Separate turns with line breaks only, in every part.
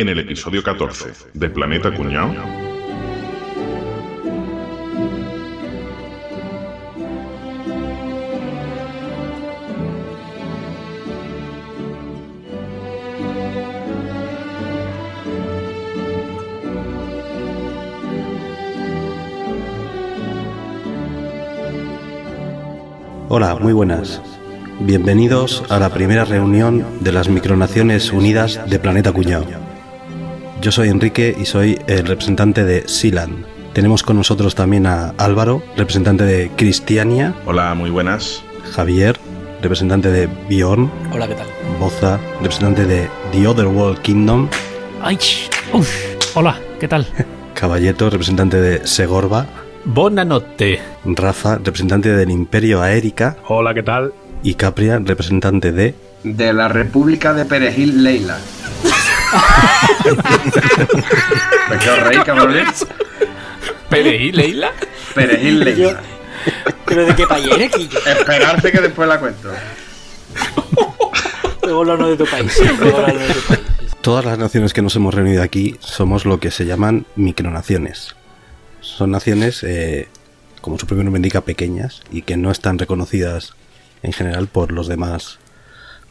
en el episodio 14 de Planeta Cuñao.
Hola, muy buenas. Bienvenidos a la primera reunión de las Micronaciones Unidas de Planeta Cuñao. Yo soy Enrique y soy el representante de Silan. Tenemos con nosotros también a Álvaro, representante de Cristiania,
Hola, muy buenas.
Javier, representante de Bjorn,
Hola, ¿qué tal?
Boza, representante de The Other World Kingdom,
Ay, uf, hola, ¿qué tal?
Caballeto, representante de Segorba,
Bonanotte.
Rafa, representante del Imperio Aérica
Hola, ¿qué tal?
y Capria, representante de
De la República de Perejil Leila. ¿Me quedo rey, cabrones?
¿Perejil, Leila?
Perejil Leila.
¿Pero de qué país eres, Quillo?
Esperarse que después la cuento.
Luego de tu país.
Todas las naciones que nos hemos reunido aquí somos lo que se llaman micronaciones. Son naciones, eh, como su propio nombre indica, pequeñas y que no están reconocidas en general por los demás,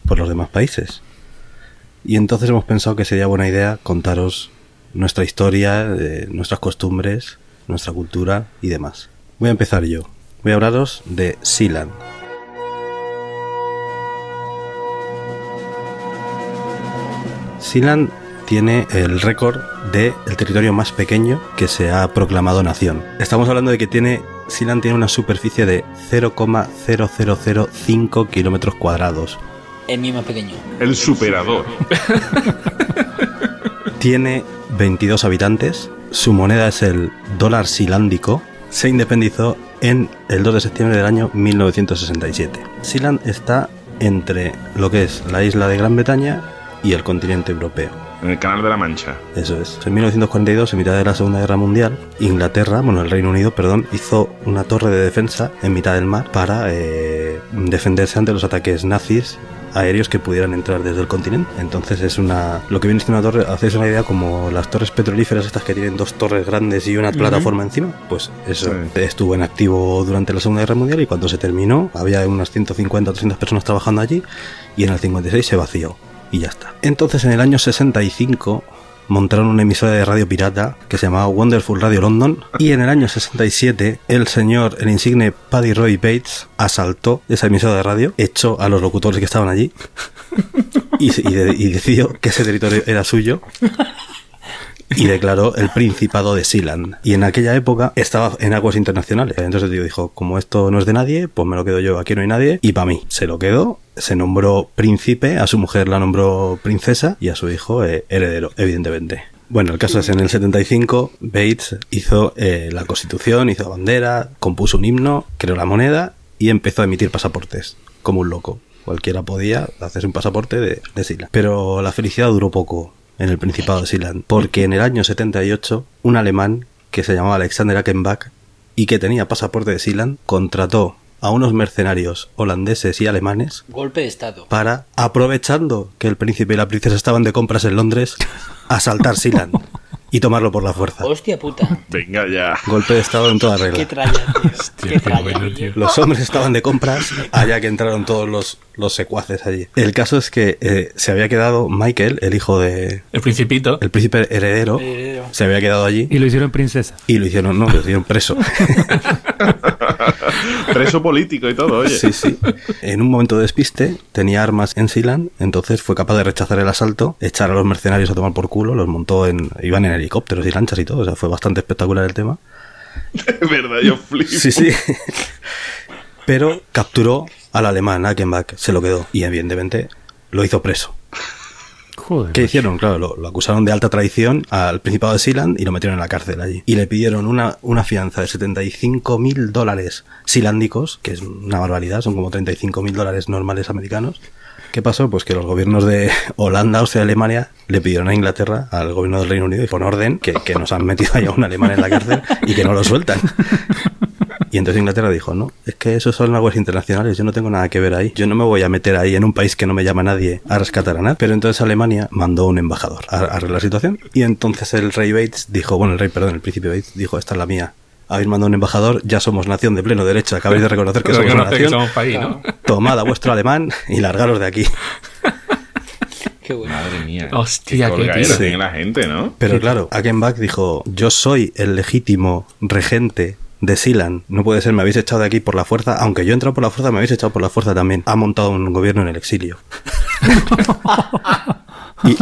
por los demás países. Y entonces hemos pensado que sería buena idea contaros nuestra historia, eh, nuestras costumbres, nuestra cultura y demás. Voy a empezar yo. Voy a hablaros de Sealand. Sealand tiene el récord de el territorio más pequeño que se ha proclamado nación. Estamos hablando de que tiene Sealand tiene una superficie de 0,0005 kilómetros cuadrados.
El mío más pequeño.
El superador.
Tiene 22 habitantes. Su moneda es el dólar silándico. Se independizó en el 2 de septiembre del año 1967. Sealand está entre lo que es la isla de Gran Bretaña y el continente europeo.
En el Canal de la Mancha.
Eso es. En 1942, en mitad de la Segunda Guerra Mundial, Inglaterra, bueno, el Reino Unido, perdón, hizo una torre de defensa en mitad del mar para eh, defenderse ante los ataques nazis aéreos que pudieran entrar desde el continente. Entonces es una... Lo que viene siendo una torre, hacéis una idea como las torres petrolíferas estas que tienen dos torres grandes y una plataforma encima. Pues eso
Sí.
estuvo en activo durante la Segunda Guerra Mundial y cuando se terminó había unas 150 o 300 personas trabajando allí y en el 56 se vació y ya está. Entonces en el año 65 montaron una emisora de radio pirata que se llamaba Wonderful Radio London y en el año 67 el señor, el insigne Paddy Roy Bates asaltó esa emisora de radio, echó a los locutores que estaban allí y, y de- y decidió que ese territorio era suyo y declaró el Principado de Sealand. Y en aquella época estaba en aguas internacionales. Entonces el dijo, como esto no es de nadie, pues me lo quedo yo, aquí no hay nadie, y para mí. Se lo quedó, se nombró príncipe, a su mujer la nombró princesa y a su hijo eh, heredero, evidentemente. Bueno, el caso es en el 75, Bates hizo eh, la constitución, hizo la bandera, compuso un himno, creó la moneda y empezó a emitir pasaportes, como un loco. Cualquiera podía hacerse un pasaporte de, de. Pero la felicidad duró poco en el Principado de Sealand, porque en el año 78 un alemán que se llamaba Alexander Ackenbach y que tenía pasaporte de Sealand contrató a unos mercenarios holandeses y alemanes
Golpe de estado.
para, aprovechando que el príncipe y la princesa estaban de compras en Londres, asaltar Sealand y tomarlo por la fuerza.
Hostia puta.
Venga ya.
Golpe de estado en toda
Qué
regla.
tralla, tío. Qué tralla, tío.
Los hombres estaban de compras, allá que entraron todos los, los secuaces allí. El caso es que eh, se había quedado Michael, el hijo de...
El principito.
El príncipe heredero
Heredero.
se había quedado allí
Y lo hicieron princesa.
y lo hicieron, no, lo hicieron preso.
Preso político y todo, oye.
Sí, sí. En un momento de despiste tenía armas en Sealand, entonces fue capaz de rechazar el asalto, echar a los mercenarios a tomar por culo, los montó en... iban en helicópteros y lanchas y todo, o sea, fue bastante espectacular el tema.
Es verdad, yo flipo.
Sí, sí. Pero capturó al alemán, Ackenbach, se lo quedó y evidentemente lo hizo preso.
Joder.
¿Qué hicieron? Claro, lo, lo acusaron de alta traición al Principado de Sealand y lo metieron en la cárcel allí. Y le pidieron una, una fianza de 75 mil dólares silándicos, que es una barbaridad, son como 35 mil dólares normales americanos. ¿Qué pasó? Pues que los gobiernos de Holanda, Austria y Alemania le pidieron a Inglaterra, al gobierno del Reino Unido, y con orden, que, que nos han metido ahí a un alemán en la cárcel y que no lo sueltan. Y entonces Inglaterra dijo, no, es que eso son aguas internacionales, yo no tengo nada que ver ahí. Yo no me voy a meter ahí en un país que no me llama nadie a rescatar a nadie. Pero entonces Alemania mandó un embajador a arreglar la situación. Y entonces el rey Bates dijo, bueno, el rey, perdón, el príncipe Bates dijo, esta es la mía. Habéis mandado un embajador, ya somos nación de pleno derecho, acabáis de reconocer que somos
que
nación.
somos país, ¿no?
Tomad a vuestro alemán y largaros de aquí.
Qué bueno.
Madre mía.
Hostia, qué tío.
tiene la gente, ¿no?
Pero claro, Akenbach dijo, yo soy el legítimo regente de Silan. No puede ser, me habéis echado de aquí por la fuerza. Aunque yo he entrado por la fuerza, me habéis echado por la fuerza también. Ha montado un gobierno en el exilio. y,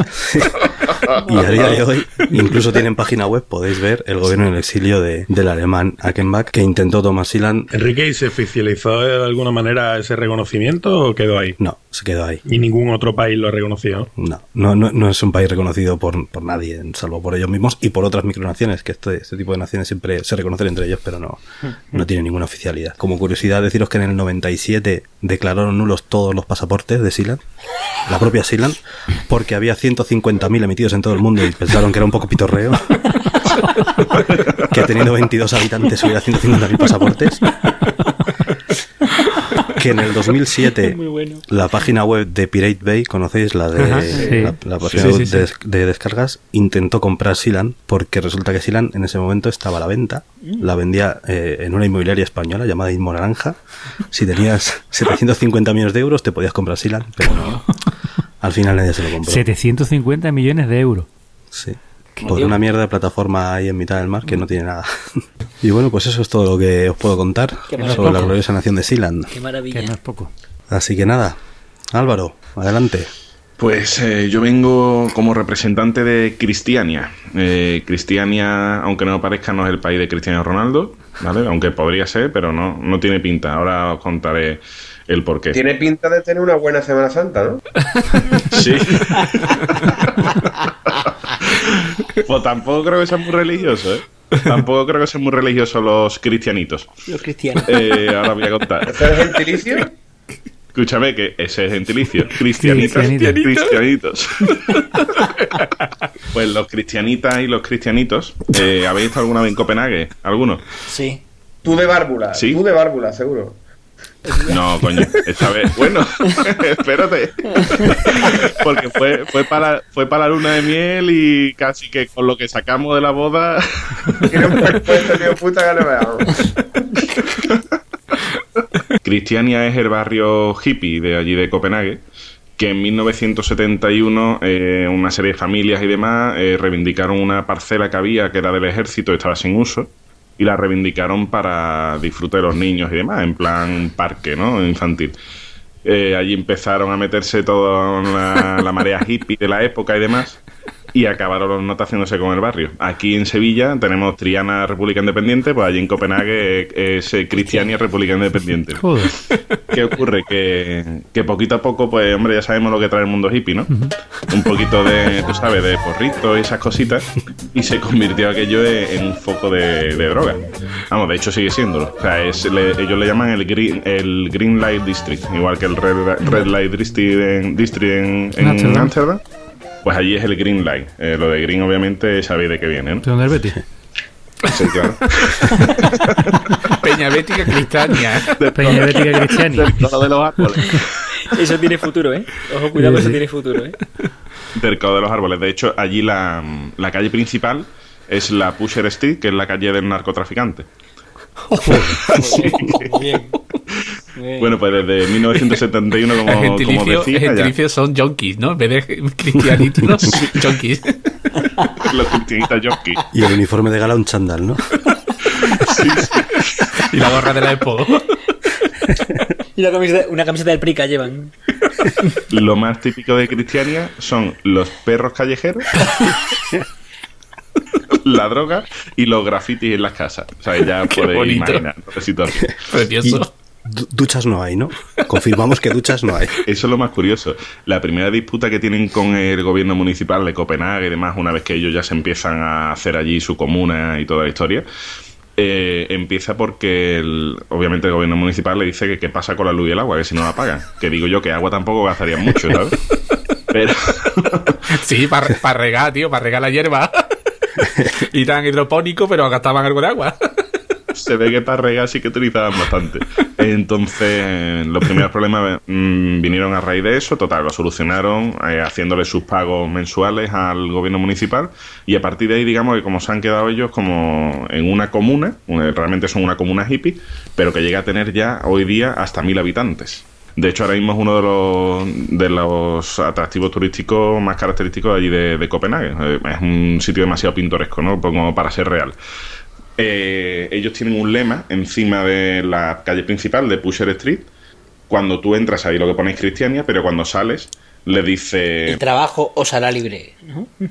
y a día de hoy, incluso tienen página web, podéis ver el gobierno en el exilio de, del alemán Akenbach, que intentó tomar Silan.
Enrique, ¿y se oficializó de alguna manera ese reconocimiento o quedó ahí?
No, se quedó ahí.
Y ningún otro país lo reconoció.
No, no, no, no es un país reconocido por, por nadie, salvo por ellos mismos y por otras micronaciones, que este, este tipo de naciones siempre se reconocen entre ellos, pero no, no tienen ninguna oficialidad. Como curiosidad, deciros que en el 97 declararon nulos todos los pasaportes de Sealand, la propia Sealand, porque había 150.000 emitidos en todo el mundo y pensaron que era un poco pitorreo. que teniendo 22 habitantes hubiera 150.000 pasaportes. Que en el 2007
Muy bueno.
la página web de Pirate Bay, ¿conocéis? La de
Ajá, sí.
la, la página
Sí, sí, sí.
de, de descargas, intentó comprar Silan porque resulta que Silan en ese momento estaba a la venta. La vendía eh, en una inmobiliaria española llamada Inmo Naranja. Si tenías 750 millones de euros te podías comprar Silan, pero no. Al final nadie se lo compró.
750 millones de euros.
Sí.
Qué
Por una mierda de plataforma ahí en mitad del mar que no tiene nada. y bueno, pues eso es todo lo que os puedo contar
Qué
sobre la gloriosa nación de Silan.
Qué
Que
maravilla.
no es poco.
Así que nada, Álvaro, adelante.
Pues eh, yo vengo como representante de Cristiania. Eh, Cristiania, aunque no parezca, no es el país de Cristiano Ronaldo, ¿vale? Aunque podría ser, pero no, no tiene pinta. Ahora os contaré el porqué.
Tiene pinta de tener una buena Semana Santa, ¿no?
Sí. pues tampoco creo que sean muy religiosos, ¿eh? Tampoco creo que sean muy religiosos los cristianitos.
Los cristianos.
Eh, ahora voy a contar.
¿Ese es gentilicio?
Escúchame que ese es gentilicio. Cristianitas,
cristianitos.
cristianitos. pues los cristianitas y los cristianitos. eh, ¿Habéis estado alguna vez en Copenhague? ¿Alguno?
Sí.
Tú de bárbula.
Sí.
Tú de bárbula, seguro.
No, coño, esta vez. Bueno, espérate. Porque fue, fue, para, fue para la luna de miel y casi que con lo que sacamos de la boda.
Tiene un puesto tío puta que no veamos.
Cristiania es el barrio hippie de allí de Copenhague, que en 1971 eh, una serie de familias y demás eh, reivindicaron una parcela que había que era del ejército y estaba sin uso y la reivindicaron para disfrute de los niños y demás, en plan parque, ¿no? Infantil. Eh, allí empezaron a meterse toda la, la marea hippie de la época y demás y acabaron los notas haciéndose con el barrio. Aquí en Sevilla tenemos Triana República Independiente, pues allí en Copenhague es eh, Cristiania República Independiente.
Joder.
¿Qué ocurre? Que, que poquito a poco, pues hombre, ya sabemos lo que trae el mundo hippie, ¿no? Un poquito de, tú sabes, de porrito y esas cositas, y se convirtió aquello en, en un foco de, de droga. Vamos, de hecho sigue siéndolo. O sea, es, le- ellos le llaman el green, el green Light District, igual que el Red, Red Light District en, District en, en
Amsterdam.
Pues allí es el Green Light. Eh, lo de Green, obviamente, sabéis de qué viene, ¿no?
¿De dónde es Betty?
Sí, claro.
Peña Bética Cristania.
Peña Bética Cristiani.
Del codo de los árboles.
Eso tiene futuro, ¿eh? Ojo, cuidado,
Sí,
eso
sí.
tiene futuro, ¿eh?
del codo de los árboles. De hecho, allí la, la calle principal es la Pusher Street, que es la calle del narcotraficante.
Bien. Muy bien.
Bueno, pues desde 1971,
El
como, como
gentilicio,
decía, ya,
gentilicio son junkies, ¿no? En vez de cristianitos, junkies.
los cristianitas junkies.
Y el uniforme de gala un chándal, ¿no?
Y la gorra de la Expo.
Y la camiseta- una camiseta del Prica llevan.
Lo más típico de Cristiania son los perros callejeros, la droga y los grafitis en las casas. O sea, ya
Qué
podéis
bonito.
imaginar la situación.
Y
Precioso.
Du- duchas no hay, ¿no? Confirmamos que duchas no hay.
Eso es lo más curioso. La primera disputa que tienen con el gobierno municipal de Copenhague y demás, una vez que ellos ya se empiezan a hacer allí su comuna y toda la historia, eh, empieza porque el- obviamente el gobierno municipal le dice que qué pasa con la luz y el agua, que si no la pagan. Que digo yo que agua tampoco gastarían mucho, ¿sabes? Pero
Sí, para regar, tío, para regar la hierba. Y tan hidropónico, pero gastaban algo de agua.
Se ve que para regar sí que utilizaban bastante. Entonces, los primeros problemas mm, vinieron a raíz de eso. Total, lo solucionaron eh, haciéndole sus pagos mensuales al gobierno municipal. Y a partir de ahí, digamos que como se han quedado ellos como en una comuna, eh, realmente son una comuna hippie, pero que llega a tener ya hoy día hasta mil habitantes. De hecho, ahora mismo es uno de los, de los atractivos turísticos más característicos de allí de, de Copenhague. Eh, Es un sitio demasiado pintoresco, ¿no? Como para ser real. Eh, ellos tienen un lema encima de la calle principal de Pusher Street. Cuando tú entras ahí lo que pone es Cristiania, pero cuando sales le dice...
El trabajo os hará libre. ¿no?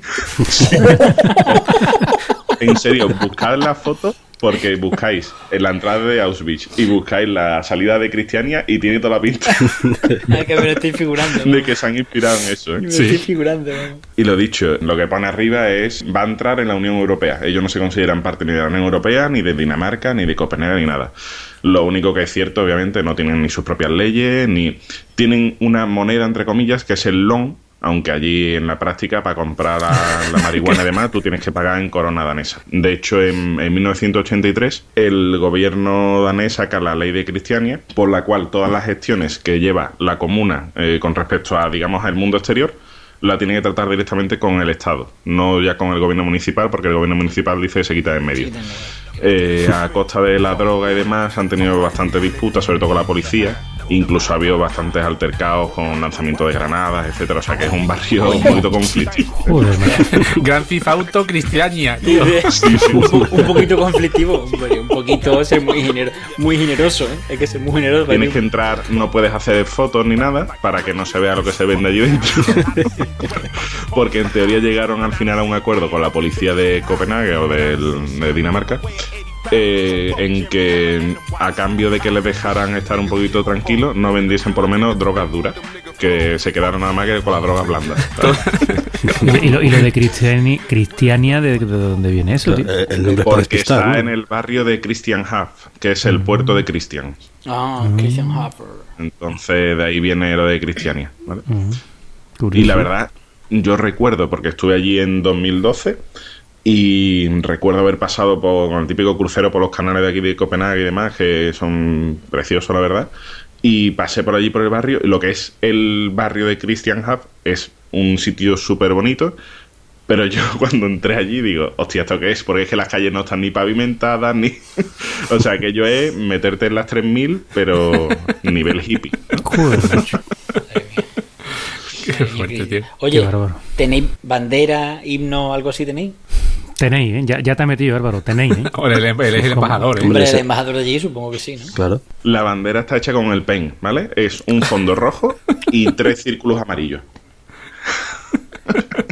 En serio, buscad la foto porque buscáis en la entrada de Auschwitz y buscáis la salida de Cristiania y tiene toda la pinta
Ay, que me lo estoy figurando. ¿no?
de que se han inspirado en eso. ¿eh?
Me lo estoy figurando.
Y lo dicho, lo que pone arriba es va a entrar en la Unión Europea. Ellos no se consideran parte ni de la Unión Europea, ni de Dinamarca, ni de Copenhague, ni nada. Lo único que es cierto, obviamente, no tienen ni sus propias leyes, ni tienen una moneda, entre comillas, que es el LON, aunque allí en la práctica para comprar la, la marihuana y demás tú tienes que pagar en corona danesa. De hecho, en, en 1983 el gobierno danés saca la ley de Cristiania por la cual todas las gestiones que lleva la comuna eh, con respecto a, digamos, al mundo exterior la tiene que tratar directamente con el Estado, no ya con el gobierno municipal, porque el gobierno municipal dice que se quita de en medio. Eh, a costa de la droga y demás han tenido bastantes disputas, sobre todo con la policía. Incluso ha habido bastantes altercados con lanzamiento de granadas, etcétera. O sea que es un barrio un poquito conflictivo.
Gran Theft Auto Cristiania, tío.
un, po- un poquito conflictivo, hombre, un poquito ser muy, gener- muy generoso, ¿eh? Hay que ser muy generoso.
Tienes que entrar, no puedes hacer fotos ni nada para que no se vea lo que se vende allí dentro. Porque en teoría llegaron al final a un acuerdo con la policía de Copenhague o de Dinamarca. Eh, en que a cambio de que les dejaran estar un poquito tranquilos, no vendiesen por lo menos drogas duras, que se quedaron nada más que con las drogas blandas.
Y lo, y lo de Cristiani, Cristiania, ¿de, de dónde viene eso, tío?
El nombre es para
Porque está
¿no?
en el barrio de Christianhaft, que es el puerto de Christian.
Ah, Christian Harper.
Entonces de ahí viene lo de Cristiania. ¿vale?
Ujú.
Y la verdad, yo recuerdo, porque estuve allí en 2012, y recuerdo haber pasado por, con el típico crucero por los canales de aquí de Copenhague y demás, que son preciosos, la verdad. Y pasé por allí por el barrio, y lo que es el barrio de Christianhaft es un sitio súper bonito. Pero yo cuando entré allí digo, hostia, ¿esto qué es? Porque es que las calles no están ni pavimentadas, ni... o sea, que yo es meterte en las 3000, pero nivel hippie.
Qué fuerte, tío.
Oye. ¿tenéis bandera, himno, algo así tenéis?
Tenéis, ¿eh? Ya, ya te ha metido, Álvaro. Tenéis, ¿eh?
El embajador, ¿eh?
Hombre, el embajador de allí supongo que sí, ¿no?
Claro.
La bandera está hecha con el pen, ¿vale? Es un fondo rojo y tres círculos amarillos.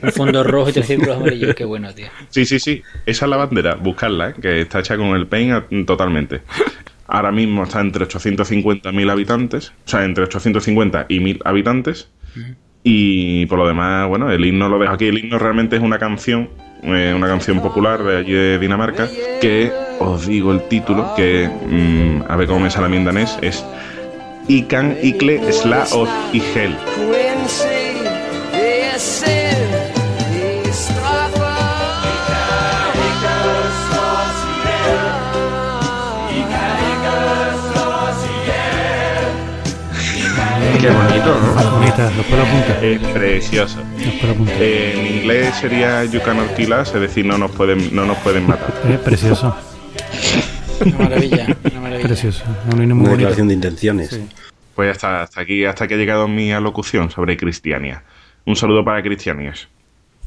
Un fondo rojo y tres círculos amarillos, qué bueno, tío.
Sí, sí, sí. Esa es la bandera, buscarla, ¿eh? que está hecha con el pen totalmente. Ahora mismo está entre 850.000 habitantes, o sea, entre 850 y 1.000 habitantes. Y por lo demás, bueno, el himno lo dejo aquí. El himno realmente es una canción, eh, una canción popular de allí de Dinamarca, que os digo el título, que mm, a ver cómo me sale en danés, es Ikan Ikle Sla Ot Ihel. Es precioso.
Los pelos punta.
Eh, en inglés sería You cannot kill us, es decir, no nos pueden, no nos pueden matar.
Eh, precioso,
Una maravilla, una maravilla.
precioso. Muy
Una declaración de intenciones.
Sí.
Pues hasta, hasta aquí, hasta que ha llegado mi alocución sobre Cristiania. Un saludo para Cristianias.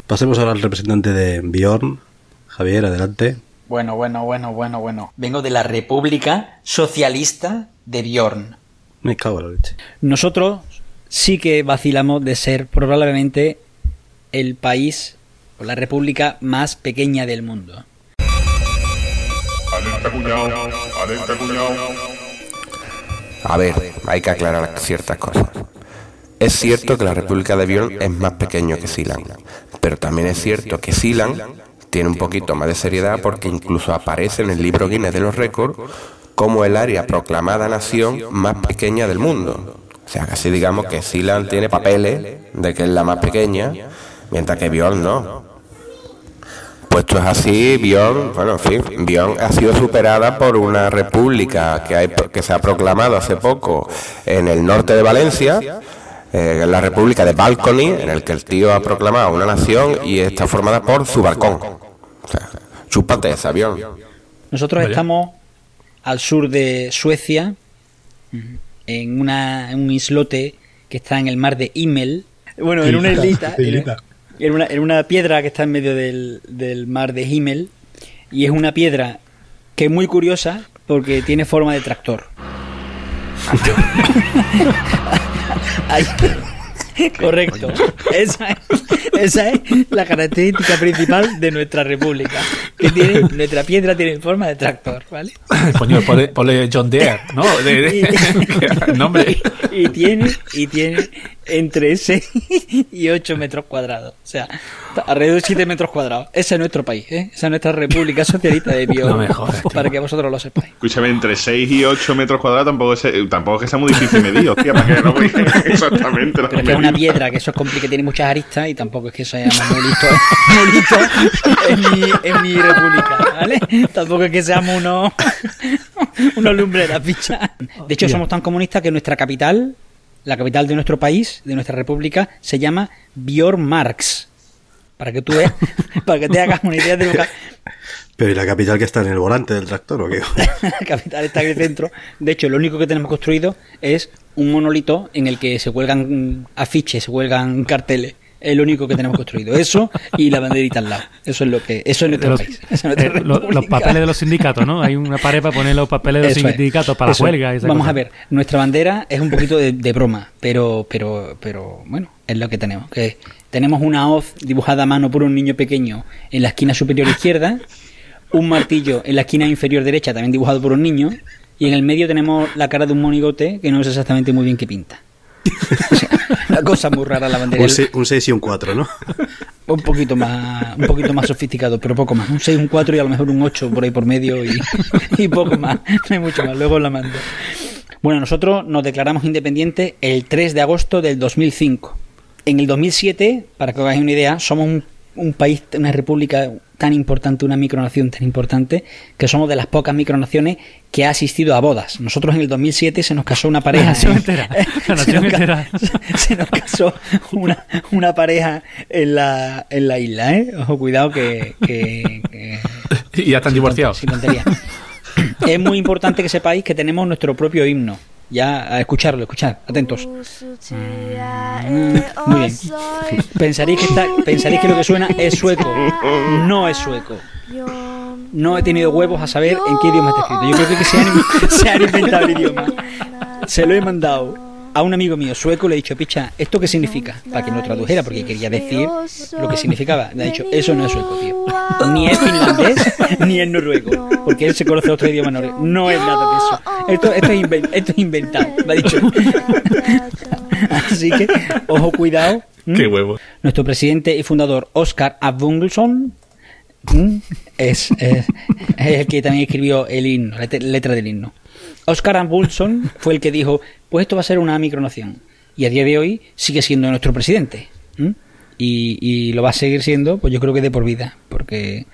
Pasemos ahora al representante de Bjorn. Javier, adelante.
Bueno, bueno, bueno, bueno, bueno. Vengo de la República Socialista de Bjorn.
Me cago en la leche.
Nosotros sí que vacilamos de ser probablemente el país o la república más pequeña del mundo.
A ver, hay que aclarar ciertas cosas. Es cierto que la República de Bjorn es más pequeño que Sealand, pero también es cierto que Sealand tiene un poquito más de seriedad porque incluso aparece en el libro Guinness de los récords como el área proclamada nación más pequeña del mundo. O sea, casi digamos que Sealand tiene papeles de que es la más pequeña, mientras que Bjorn no. puesto es así, Bion, bueno, en fin, Bion ha sido superada por una república que, hay, que se ha proclamado hace poco en el norte de Valencia, eh, la república de Balcony, en el que el tío ha proclamado una nación y está formada por su balcón. O sea, chúpate esa, Bion.
Nosotros estamos al sur de Suecia, en, una, en un islote que está en el mar de Immel. Bueno, en una islita.
Islita.
En una, en una piedra que está en medio del, del mar de Himmel. Y es una piedra que es muy curiosa porque tiene forma de tractor. Ahí- Correcto. Esa es, esa es la característica principal de nuestra república. Que tiene, nuestra piedra tiene forma de tractor, ¿vale?
Coño, ponle, ponle John Deere, ¿no? De, de- nombre.
y tiene y tiene entre 6 y 8 metros cuadrados. O sea, alrededor de 7 metros cuadrados. Ese es nuestro país, ¿eh? Esa es nuestra República Socialista de Bio.
No me jodas,
para que vosotros lo sepáis.
Escúchame, entre 6 y 8 metros cuadrados tampoco es, tampoco es que sea muy difícil medir, hostia, para que no voy exactamente
Pero es que es una piedra que eso es complicado, tiene muchas aristas y tampoco es que seamos muy en, mi, en mi república, ¿vale? Tampoco es que seamos unos, unos lumbreras, picha. De hecho, somos tan comunistas que nuestra capital, la capital de nuestro país, de nuestra república, se llama Björn Marx. Para que tú veas, para que te hagas una idea de lo que,
Pero ¿y la capital que está en el volante del tractor o qué?
la capital está en el centro. De hecho, lo único que tenemos construido es un monolito en el que se cuelgan afiches, se cuelgan carteles. Es lo único que tenemos construido. Eso y la banderita al lado. Eso es lo que. Eso es nuestro
Los,
país. Esa es nuestra
eh, lo- los papeles de los sindicatos, ¿no? Hay una pared para poner los papeles de los
Eso es.
sindicatos para la huelga. y esa
Vamos
cosa.
a ver, nuestra bandera es un poquito de, de broma, pero, pero, pero bueno, es lo que tenemos. Que tenemos una hoz dibujada a mano por un niño pequeño en la esquina superior izquierda, un martillo en la esquina inferior derecha, también dibujado por un niño, y en el medio tenemos la cara de un monigote que no sé exactamente muy bien qué pinta. Una cosa muy rara la bandera.
Un, se- un 6 y un 4, ¿no?
Un poquito más, un poquito más sofisticado, pero poco más. Un 6, un 4 y a lo mejor un 8 por ahí por medio y, y poco más. No hay mucho más. Luego la mando. Bueno, nosotros nos declaramos independientes el 3 de agosto del 2005. En el 2007, para que os hagáis una idea, somos un, un país, una república tan importante, una micronación tan importante, que somos de las pocas micronaciones que ha asistido a bodas. Nosotros en el 2007 se nos casó una pareja.
La nación
en-
entera. La
se, nos ca-
entera.
se nos casó una, una pareja en la, en la isla, ¿eh? Ojo, cuidado que... que- que-
Y ya están divorciados.
tontería. Es muy importante que sepáis que tenemos nuestro propio himno. Ya, a escucharlo, escuchad, atentos. Mm, Muy bien. Pensaréis que, está, pensaréis que lo que suena es sueco. No es sueco. No he tenido huevos a saber en qué idioma está escrito. Yo creo que se han, se han inventado el idioma. Se lo he mandado a un amigo mío sueco, le he dicho, picha, ¿esto qué significa? Para que lo tradujera, porque quería decir lo que significaba. Le ha dicho, eso no es sueco, tío. Ni es finlandés, ni es noruego. Porque él se conoce otro idioma noruego. No es nada de eso. Esto, esto, es, inven- esto es inventado, me ha dicho. Así que, ojo, cuidado.
Qué huevo.
Nuestro presidente y fundador, Oscar Abungelsson, ¿m? es, es, es el que también escribió el himno, la letra del himno. Oscar Abungelsson fue el que dijo, pues esto va a ser una micronación. Y a día de hoy sigue siendo nuestro presidente. Y, y lo va a seguir siendo, pues yo creo que de por vida, porque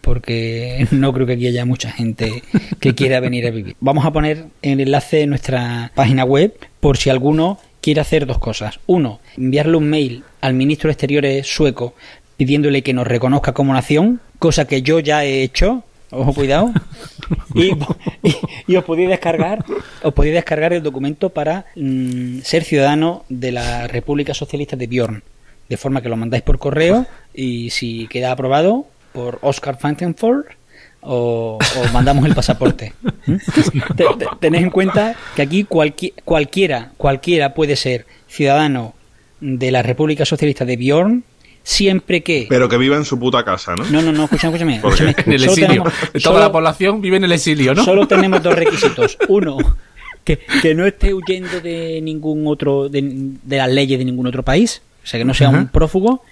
porque no creo que aquí haya mucha gente que quiera venir a vivir. Vamos a poner el enlace en nuestra página web por si alguno quiere hacer dos cosas. Uno, enviarle un mail al ministro de Exteriores sueco pidiéndole que nos reconozca como nación, cosa que yo ya he hecho. Ojo, cuidado. Y, y- y os podéis descargar, os podéis descargar el documento para mm, ser ciudadano de la República Socialista de Bjorn. De forma que lo mandáis por correo y si queda aprobado por Oscar Fankenford o, o mandamos el pasaporte. ¿Mm? Te- te- Tened en cuenta que aquí cualqui- cualquiera, cualquiera puede ser ciudadano de la República Socialista de Bjorn siempre que...
Pero que viva en su puta casa, ¿no?
No, no, no, escúchame, escúchame.
En el
Solo
exilio.
tenemos-
Toda
solo-
la población vive en el exilio, ¿no?
Solo tenemos dos requisitos. Uno, que, que no esté huyendo de ningún otro, de, de las leyes de ningún otro país, o sea, que no sea un prófugo.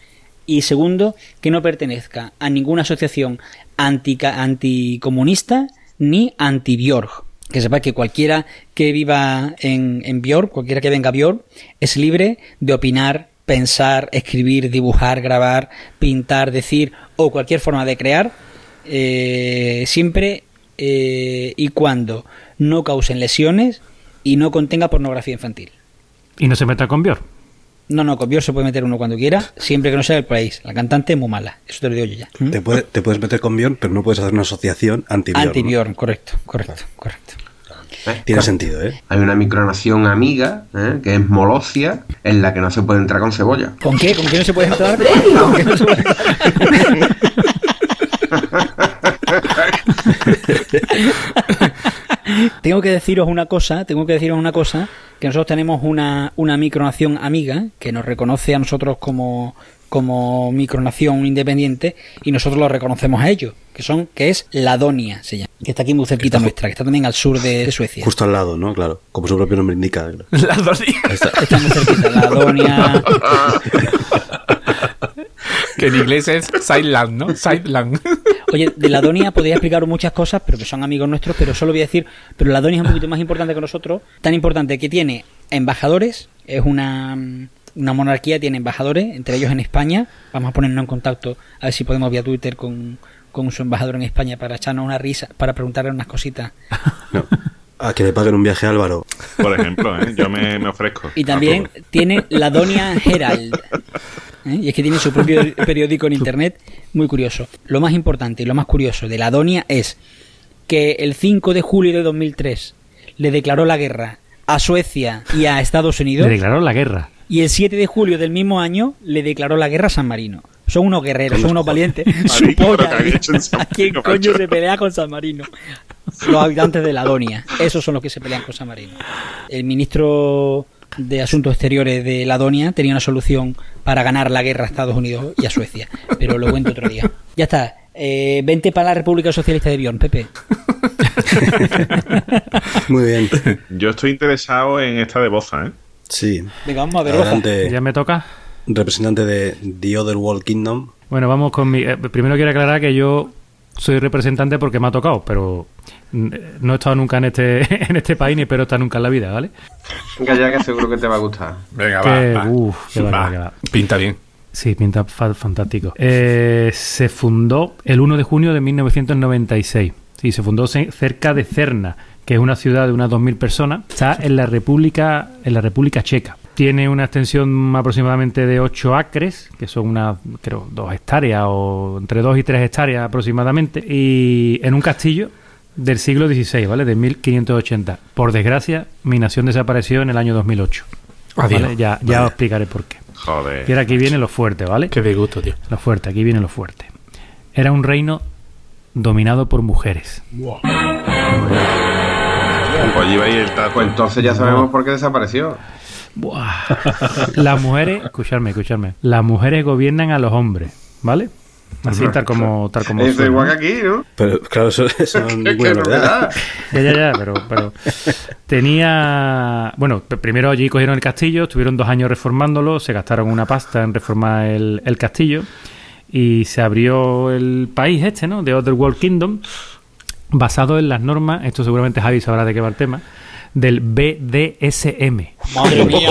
Y segundo, que no pertenezca a ninguna asociación antica, anticomunista ni anti-Björk. Que sepáis que cualquiera que viva en, en Björk, cualquiera que venga a Björk, es libre de opinar, pensar, escribir, dibujar, grabar, pintar, decir o cualquier forma de crear, eh, siempre eh, y cuando no causen lesiones y no contenga pornografía infantil.
Y no se meta con Bior.
No, no, con Bior se puede meter uno cuando quiera, siempre que no sea del país. La cantante es muy mala, eso te lo digo yo ya.
Te, puede- te puedes meter con Bjorn, pero no puedes hacer una asociación anti-Bjorn.
Anti-Bjorn, correcto, correcto, correcto.
Tiene sentido, ¿eh?
Hay una micronación amiga, ¿eh? que es Molocia, en la que no se puede entrar con cebolla.
¿Con qué? ¿Con qué no se puede entrar? ¿Con qué no se puede entrar? tengo que deciros una cosa, tengo que deciros una cosa, que nosotros tenemos una, una micronación amiga que nos reconoce a nosotros como, como micronación independiente y nosotros lo reconocemos a ellos, que son, que es Ladonia, se llama, que está aquí muy cerquita nuestra, que está también al sur de, de Suecia.
Justo al lado, ¿no? Claro. Como su propio nombre indica.
Las dos
Está muy cerquita, Ladonia.
Que en inglés es Sideland, ¿no? Sideland.
Oye, de Ladonia podría explicaros muchas cosas, pero que son amigos nuestros, pero solo voy a decir, pero Ladonia es un poquito más importante que nosotros, tan importante que tiene embajadores, es una, una monarquía, tiene embajadores, entre ellos en España, vamos a ponernos en contacto, a ver si podemos vía Twitter con, con su embajador en España para echarnos una risa, para preguntarle unas cositas.
A que le paguen un viaje a Álvaro.
Por ejemplo, ¿eh? yo me, me ofrezco.
Y también tiene Ladonia Herald. ¿eh? Y es que tiene su propio periódico en internet, muy curioso. Lo más importante y lo más curioso de Ladonia es que el 5 de julio de 2003 le declaró la guerra a Suecia y a Estados Unidos.
Le declaró la guerra.
Y el 7 de julio del mismo año le declaró la guerra a San Marino. Son unos guerreros, son unos valientes. ¿A quién coño se pelea con San Marino? Los habitantes de Ladonia. Esos son los que se pelean con San Marino. El ministro de Asuntos Exteriores de Ladonia tenía una solución para ganar la guerra a Estados Unidos y a Suecia. Pero lo cuento otro día. Ya está. Eh, vente para la República Socialista de Bion, Pepe.
Muy bien.
Yo estoy interesado en esta de Boza, ¿eh?
Sí.
Venga, vamos a ver.
Adelante,
¿Ya me toca?
representante de The Other World Kingdom.
Bueno, vamos con mi... eh, primero quiero aclarar que yo soy representante porque me ha tocado, pero mm, no he estado nunca en este, en este país ni espero estar nunca en la vida, ¿vale?
Venga ya que seguro que te va a gustar.
Venga,
Que-
va. va.
uf, qué va,
Va.
qué va.
Pinta bien.
Sí, pinta fa- fantástico. Eh, se fundó el 1 de junio de 1996. Sí, se fundó ce- cerca de Cerna, que es una ciudad de unas 2.000 personas. Está en la República, en la República Checa. Tiene una extensión aproximadamente de 8 acres, que son unas, creo, 2 hectáreas o entre 2 y 3 hectáreas aproximadamente. Y en un castillo del siglo XVI, ¿vale? De 1580. Por desgracia, mi nación desapareció en el año 2008.
Adiós.
¿vale? Ya, ya os explicaré por qué. Y
Joder.
ahora aquí viene lo fuerte, ¿vale?
Qué disgusto, tío.
Lo fuerte, aquí viene lo fuerte. Era un reino dominado por mujeres.
Pues ahí el tato.
Pues entonces ya sabemos por qué desapareció.
Las mujeres, escuchadme, escuchadme. Las mujeres gobiernan a los hombres, ¿vale? Así tal como tal como
Es igual que aquí, ¿no?
Pero claro, eso, eso no es ninguna
da.
Ya, ya, ya, pero, pero tenía. Bueno, primero allí cogieron el castillo, estuvieron dos años reformándolo, se gastaron una pasta en reformar el, el castillo y se abrió el país este, ¿no? De Other World Kingdom, basado en las normas, esto seguramente Javi sabrá de qué va el tema, del BDSM.
Madre mía.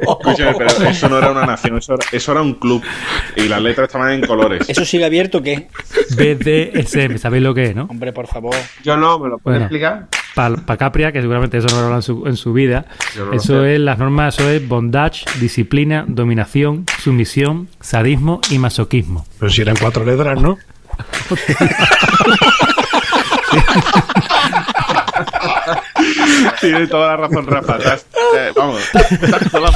Escúchame, pero eso no era una nación, eso era, eso era un club. Y las letras estaban en colores.
¿Eso sigue abierto o qué?
BDSM, ¿sabéis lo que es, no?
Hombre, por favor.
Yo no, ¿me lo puedes
Bueno.
explicar?
Para Capria, que seguramente eso no lo hablan en su, en su vida,
no
eso es las normas, eso es bondage, disciplina, dominación, sumisión, sadismo y masoquismo.
Pero si eran cuatro letras, ¿no?
Tiene toda la razón, Rafa. Estás- eh, vamos. estás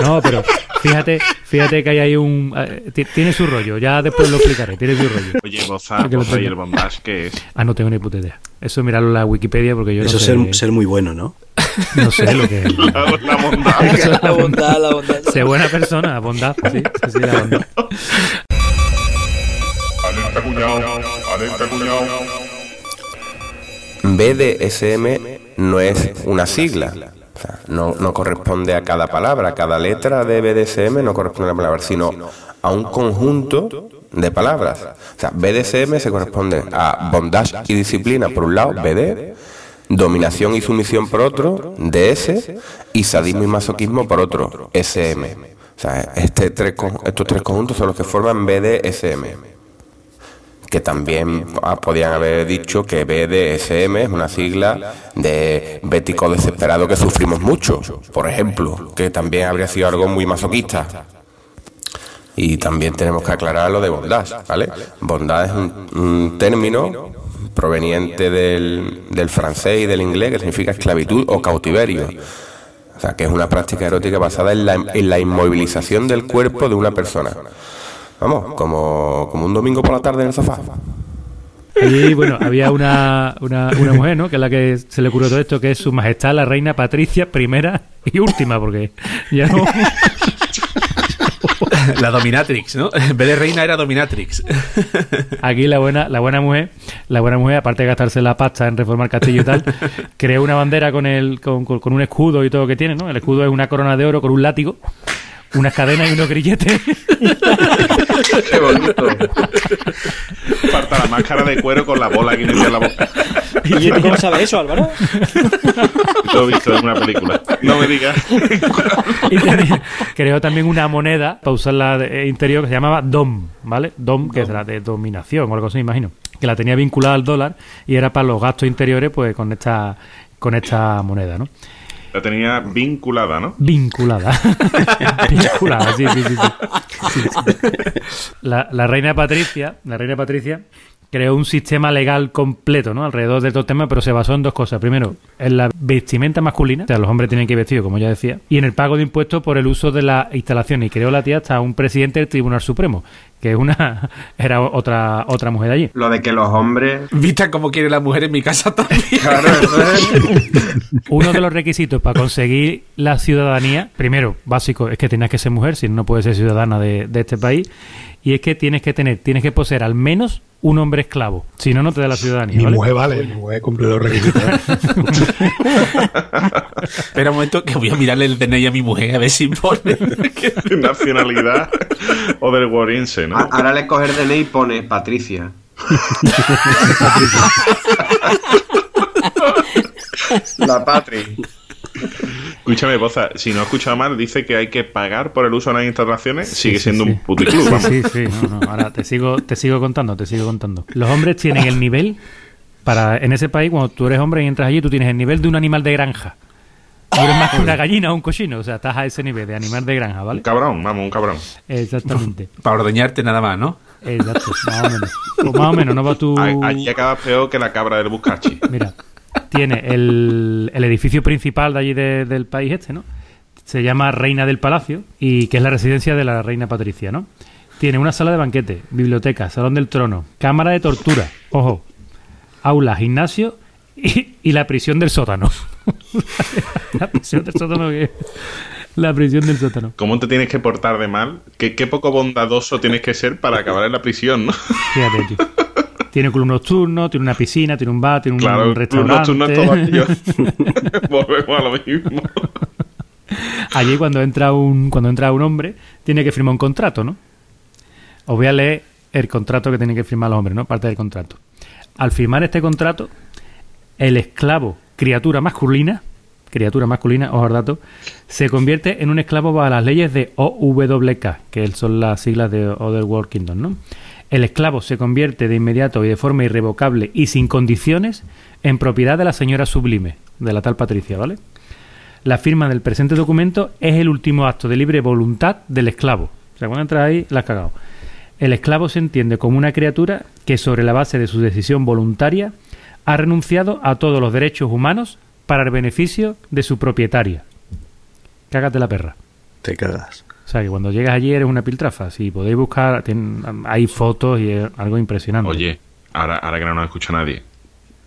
No, pero fíjate, fíjate que hay ahí un... eh, ti- tiene su rollo, ya después lo explicaré, tiene su rollo.
Oye, Boza, Boza y el bondage, ¿qué es?
Ah, no tengo ni puta idea. Eso mirarlo en la Wikipedia porque yo
Eso
no
es
sé,
ser, ser muy bueno, ¿no?
no sé lo que es.
La, la bondad.
La bondad, la bondad.
Sé buena persona, bondad, sí, sí, sí, la bondad.
BDSM no es una sigla. No, no corresponde a cada palabra. Cada letra de BDSM no corresponde a una palabra, sino a un conjunto de palabras. O sea, BDSM se corresponde a bondage y disciplina por un lado, BD, dominación y sumisión por otro, DS, y sadismo y masoquismo por otro, SM. O sea, este estos tres conjuntos son los que forman BDSM. Que también ah, podían haber dicho que BDSM es una sigla de bético desesperado que sufrimos mucho, por ejemplo, que también habría sido algo muy masoquista. Y también tenemos que aclarar lo de bondage, ¿vale? Bondage es un, un término proveniente del, del francés y del inglés que significa esclavitud o cautiverio. O sea, que es una práctica erótica basada en la, en la inmovilización del cuerpo de una persona. Vamos, como, como un domingo por la tarde en el sofá.
Y bueno, había una, una, una mujer, ¿no? Que es la que se le ocurrió todo esto, que es su majestad la reina Patricia primera y última, porque ya no...
La dominatrix, ¿no? En vez de reina era dominatrix.
Aquí la buena, la buena mujer, la buena mujer, aparte de gastarse la pasta en reformar castillo y tal, creó una bandera con el, con, con- con un escudo y todo que tiene, ¿no? El escudo es una corona de oro con un látigo, unas cadenas y unos grilletes.
Qué bonito.
Falta la máscara de cuero con la bola que en la boca.
¿Y tú cómo sabes eso, Álvaro?
Lo he visto en una película. No me digas.
Y tenía- creó también una moneda para usarla de interior que se llamaba DOM, ¿vale? DOM, que es la de dominación o algo así, imagino. Que la tenía vinculada al dólar y era para los gastos interiores, pues con esta, con esta moneda, ¿no?
La tenía vinculada, ¿no?
Vinculada. Vinculada, sí, sí, sí. La, la reina Patricia, la reina Patricia creó un sistema legal completo, ¿no? Alrededor de estos temas, pero se basó en dos cosas. Primero, en la vestimenta masculina, o sea, los hombres tienen que ir como ya decía, y en el pago de impuestos por el uso de las instalaciones. Y creó la tía hasta un presidente del Tribunal Supremo, que una era otra otra mujer de allí.
Lo de que los hombres.
Vista como quiere la mujer en mi casa también.
Claro, eso es.
Uno de los requisitos para conseguir la ciudadanía, primero, básico, es que tienes que ser mujer, si no, no puedes ser ciudadana de, de este país. Y es que tienes que tener, tienes que poseer al menos un hombre esclavo. Si no, no te da la ciudadanía.
Mi
¿vale?
mujer vale, mi mujer cumple los requisitos.
Espera un momento que voy a mirarle el DNI a mi mujer a ver si pone.
Nacionalidad o del guariense,
A-
¿no?
Ahora le coger DNI y pone Patricia.
La Patri.
Escúchame, Boza, si no he escuchado mal, dice que hay que pagar por el uso de las instalaciones. Sigue
sí,
siendo
sí.
un puticlub,
Sí,
vamos.
sí, sí. No, no, Ahora te sigo, te sigo contando, te sigo contando. Los hombres tienen el nivel para en ese país cuando tú eres hombre y entras allí, tú tienes el nivel de un animal de granja. No eres más que una gallina o un cochino, o sea, estás a ese nivel de animal de granja,
Un
¿vale?
cabrón, vamos, un cabrón.
Exactamente.
Para ordeñarte nada más, ¿no?
Exacto, más o menos. Pues más o menos, no va tu.
A- Allí acaba peor que la cabra del Buscachi.
Mira, tiene el, el edificio principal de allí de- del país este, ¿no? Se llama Reina del Palacio y que es la residencia de la reina Patricia, ¿no? Tiene una sala de banquete, biblioteca, salón del trono, cámara de tortura, ojo, aula, gimnasio y, y la prisión del sótano. la prisión del sótano que la prisión del sótano.
¿Cómo te tienes que portar de mal? ¿Qué, qué poco bondadoso tienes que ser para acabar en la prisión, no?
Fíjate, tío. Tiene club nocturno, tiene una piscina, tiene un bar, tiene un
Claro, club
restaurante.
nocturno es todo. Volvemos a lo mismo.
Allí cuando entra un cuando entra un hombre tiene que firmar un contrato, ¿no? Os voy a leer el contrato que tienen que firmar los hombres, ¿no? Parte del contrato. Al firmar este contrato, el esclavo, criatura masculina, criatura masculina, ojo al dato, se convierte en un esclavo bajo las leyes de OWK, que son las siglas de Other World Kingdom, ¿no? El esclavo se convierte de inmediato y de forma irrevocable y sin condiciones en propiedad de la señora sublime, de la tal Patricia, ¿vale? La firma del presente documento es el último acto de libre voluntad del esclavo. O sea, cuando entras ahí, la has cagado. El esclavo se entiende como una criatura que, sobre la base de su decisión voluntaria, ha renunciado a todos los derechos humanos para el beneficio de su propietaria. Cágate la perra.
Te cagas.
O sea, que cuando llegas allí eres una piltrafa. Si podéis buscar, tien- hay fotos y es algo impresionante.
Oye, ahora, ahora que no nos escucha nadie,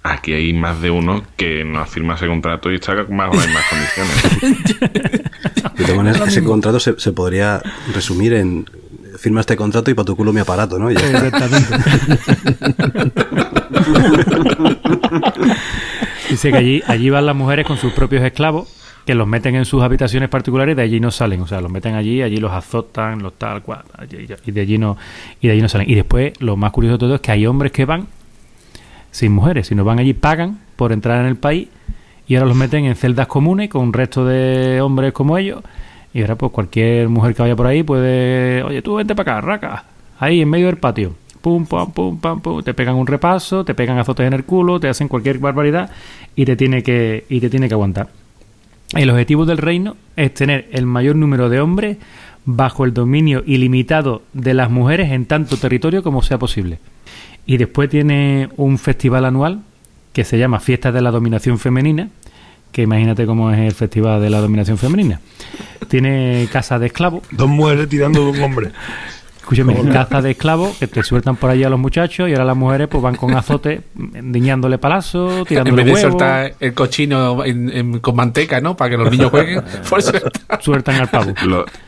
aquí hay más de uno que no firma ese contrato y está más o en más condiciones.
De todas maneras, ese contrato se, se podría resumir en firma este contrato y para tu culo mi aparato, ¿no? Está.
Dice que allí, allí van las mujeres con sus propios esclavos, que los meten en sus habitaciones particulares y de allí no salen. O sea, los meten allí, allí los azotan, los tal cual, allí- y de allí no, y de allí no salen. Y después, lo más curioso de todo es que hay hombres que van sin mujeres, sino van allí, pagan por entrar en el país y ahora los meten en celdas comunes con un resto de hombres como ellos Y ahora, pues cualquier mujer que vaya por ahí puede. Oye, tú vente para acá, raca. Ahí en medio del patio. Pum, pum, pum, pum, pum. Te pegan un repaso, te pegan azotes en el culo, te hacen cualquier barbaridad y te tiene que, y te tiene que aguantar. El objetivo del reino es tener el mayor número de hombres bajo el dominio ilimitado de las mujeres en tanto territorio como sea posible. Y después tiene un festival anual que se llama Fiestas de la Dominación Femenina, que imagínate cómo es el festival de la dominación femenina. Tiene casa de esclavos.
Dos mujeres tirando de un hombre.
Escúchame, caza de esclavos que te sueltan por allí a los muchachos y ahora las mujeres pues van con azote, diñándole palazos,
En
tirándole
vez de
huevos,
soltar el cochino en- en- con manteca, ¿no? Para que los niños jueguen, pues suelta-
sueltan al pavo.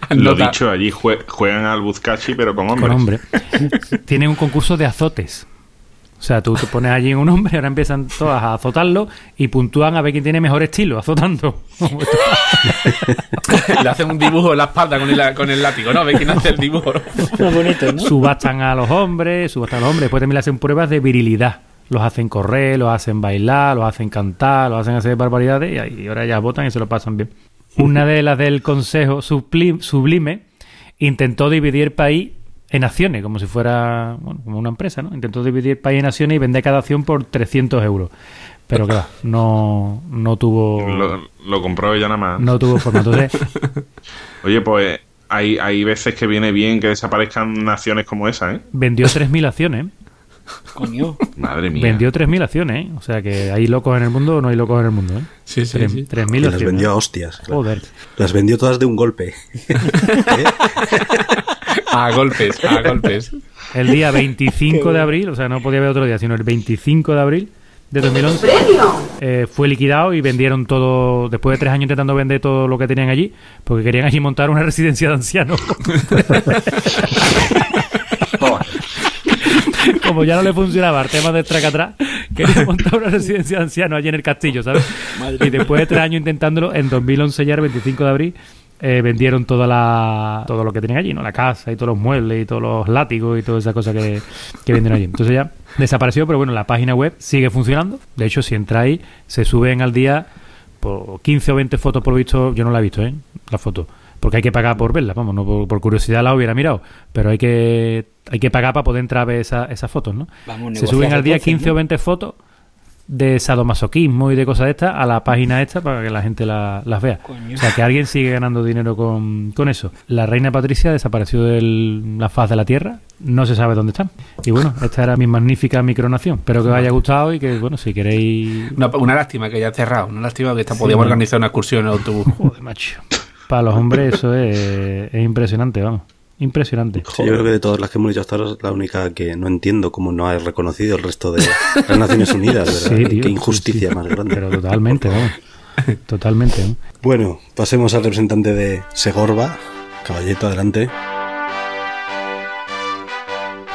Lo, dicho, allí jue- juegan al Buzcachi, pero con hombres.
Con hombre. Tienen un concurso de azotes. O sea, tú te pones allí en un hombre, ahora empiezan todas a azotarlo y puntúan a ver quién tiene mejor estilo azotando.
le hacen un dibujo en la espalda con el, con el látigo, ¿no? A ver quién hace el dibujo.
bonito, ¿no?
subastan a los hombres, subastan a los hombres. Después también le hacen pruebas de virilidad. Los hacen correr, los hacen bailar, los hacen cantar, los hacen hacer barbaridades y ahora ya votan y se lo pasan bien. Una de las del Consejo Sublime intentó dividir el país en acciones, como si fuera bueno, como una empresa, ¿no? Intentó dividir el país en acciones y vender cada acción por 300 euros. Pero claro, no, no tuvo
Lo, lo compró ella nada más.
no tuvo forma. Entonces,
Oye, pues hay, hay veces que viene bien que desaparezcan naciones como esa, ¿eh?
vendió 3.000 acciones.
Coño.
Madre mía.
Vendió 3.000 acciones, ¿eh? O sea que hay locos en el mundo o no hay locos en el mundo, ¿eh?
Sí, sí,
Tres-
sí.
3.000
Y las
acciones.
vendió a hostias. claro.
Joder.
Las vendió todas de un golpe.
A golpes, a golpes.
El día 25 de abril, o sea, no podía haber otro día, sino el 25 de abril de 2011, eh, fue liquidado y vendieron todo, después de tres años intentando vender todo lo que tenían allí, porque querían allí montar una residencia de ancianos. Como ya no le funcionaba el tema de tracatrás, querían montar una residencia de ancianos allí en el castillo, ¿sabes? Y después de tres años intentándolo, en 2011 ya, el 25 de abril, eh, vendieron toda la, todo lo que tenían allí, ¿no? La casa y todos los muebles y todos los látigos y todas esas cosas que, que vendieron allí. Entonces ya desapareció, pero bueno, la página web sigue funcionando. De hecho, si entráis, se suben al día por 15 o 20 fotos por lo visto. Yo no la he visto, ¿eh? La foto. Porque hay que pagar por verla, vamos, no por, por curiosidad la hubiera mirado, pero hay que hay que pagar para poder entrar a ver esa- esas fotos, ¿no?
Vamos,
Se suben al día
entonces,
15 o
¿no?
20 fotos de sadomasoquismo y de cosas de estas a la página esta para que la gente la- las vea.
Coño.
O sea, que alguien sigue ganando dinero con, con eso. La reina Patricia desapareció de la faz de la Tierra, no se sabe dónde está. Y bueno, esta era mi magnífica micronación. Espero que os haya gustado y que, bueno, si queréis...
Una, una lástima que haya cerrado, una lástima que esta
Sí,
podíamos
no.
organizar una excursión en autobús.
Joder, macho. Para los hombres eso es, es impresionante, vamos. Impresionante.
Sí, yo creo que de todas las que hemos dicho hasta ahora es la única que no entiendo cómo no ha reconocido el resto de las Naciones Unidas, ¿verdad?
Sí, tío,
Qué injusticia
sí.
más grande.
Pero totalmente, vamos. Totalmente. ¿no?
Bueno, pasemos al representante de Segorba. Caballito, adelante.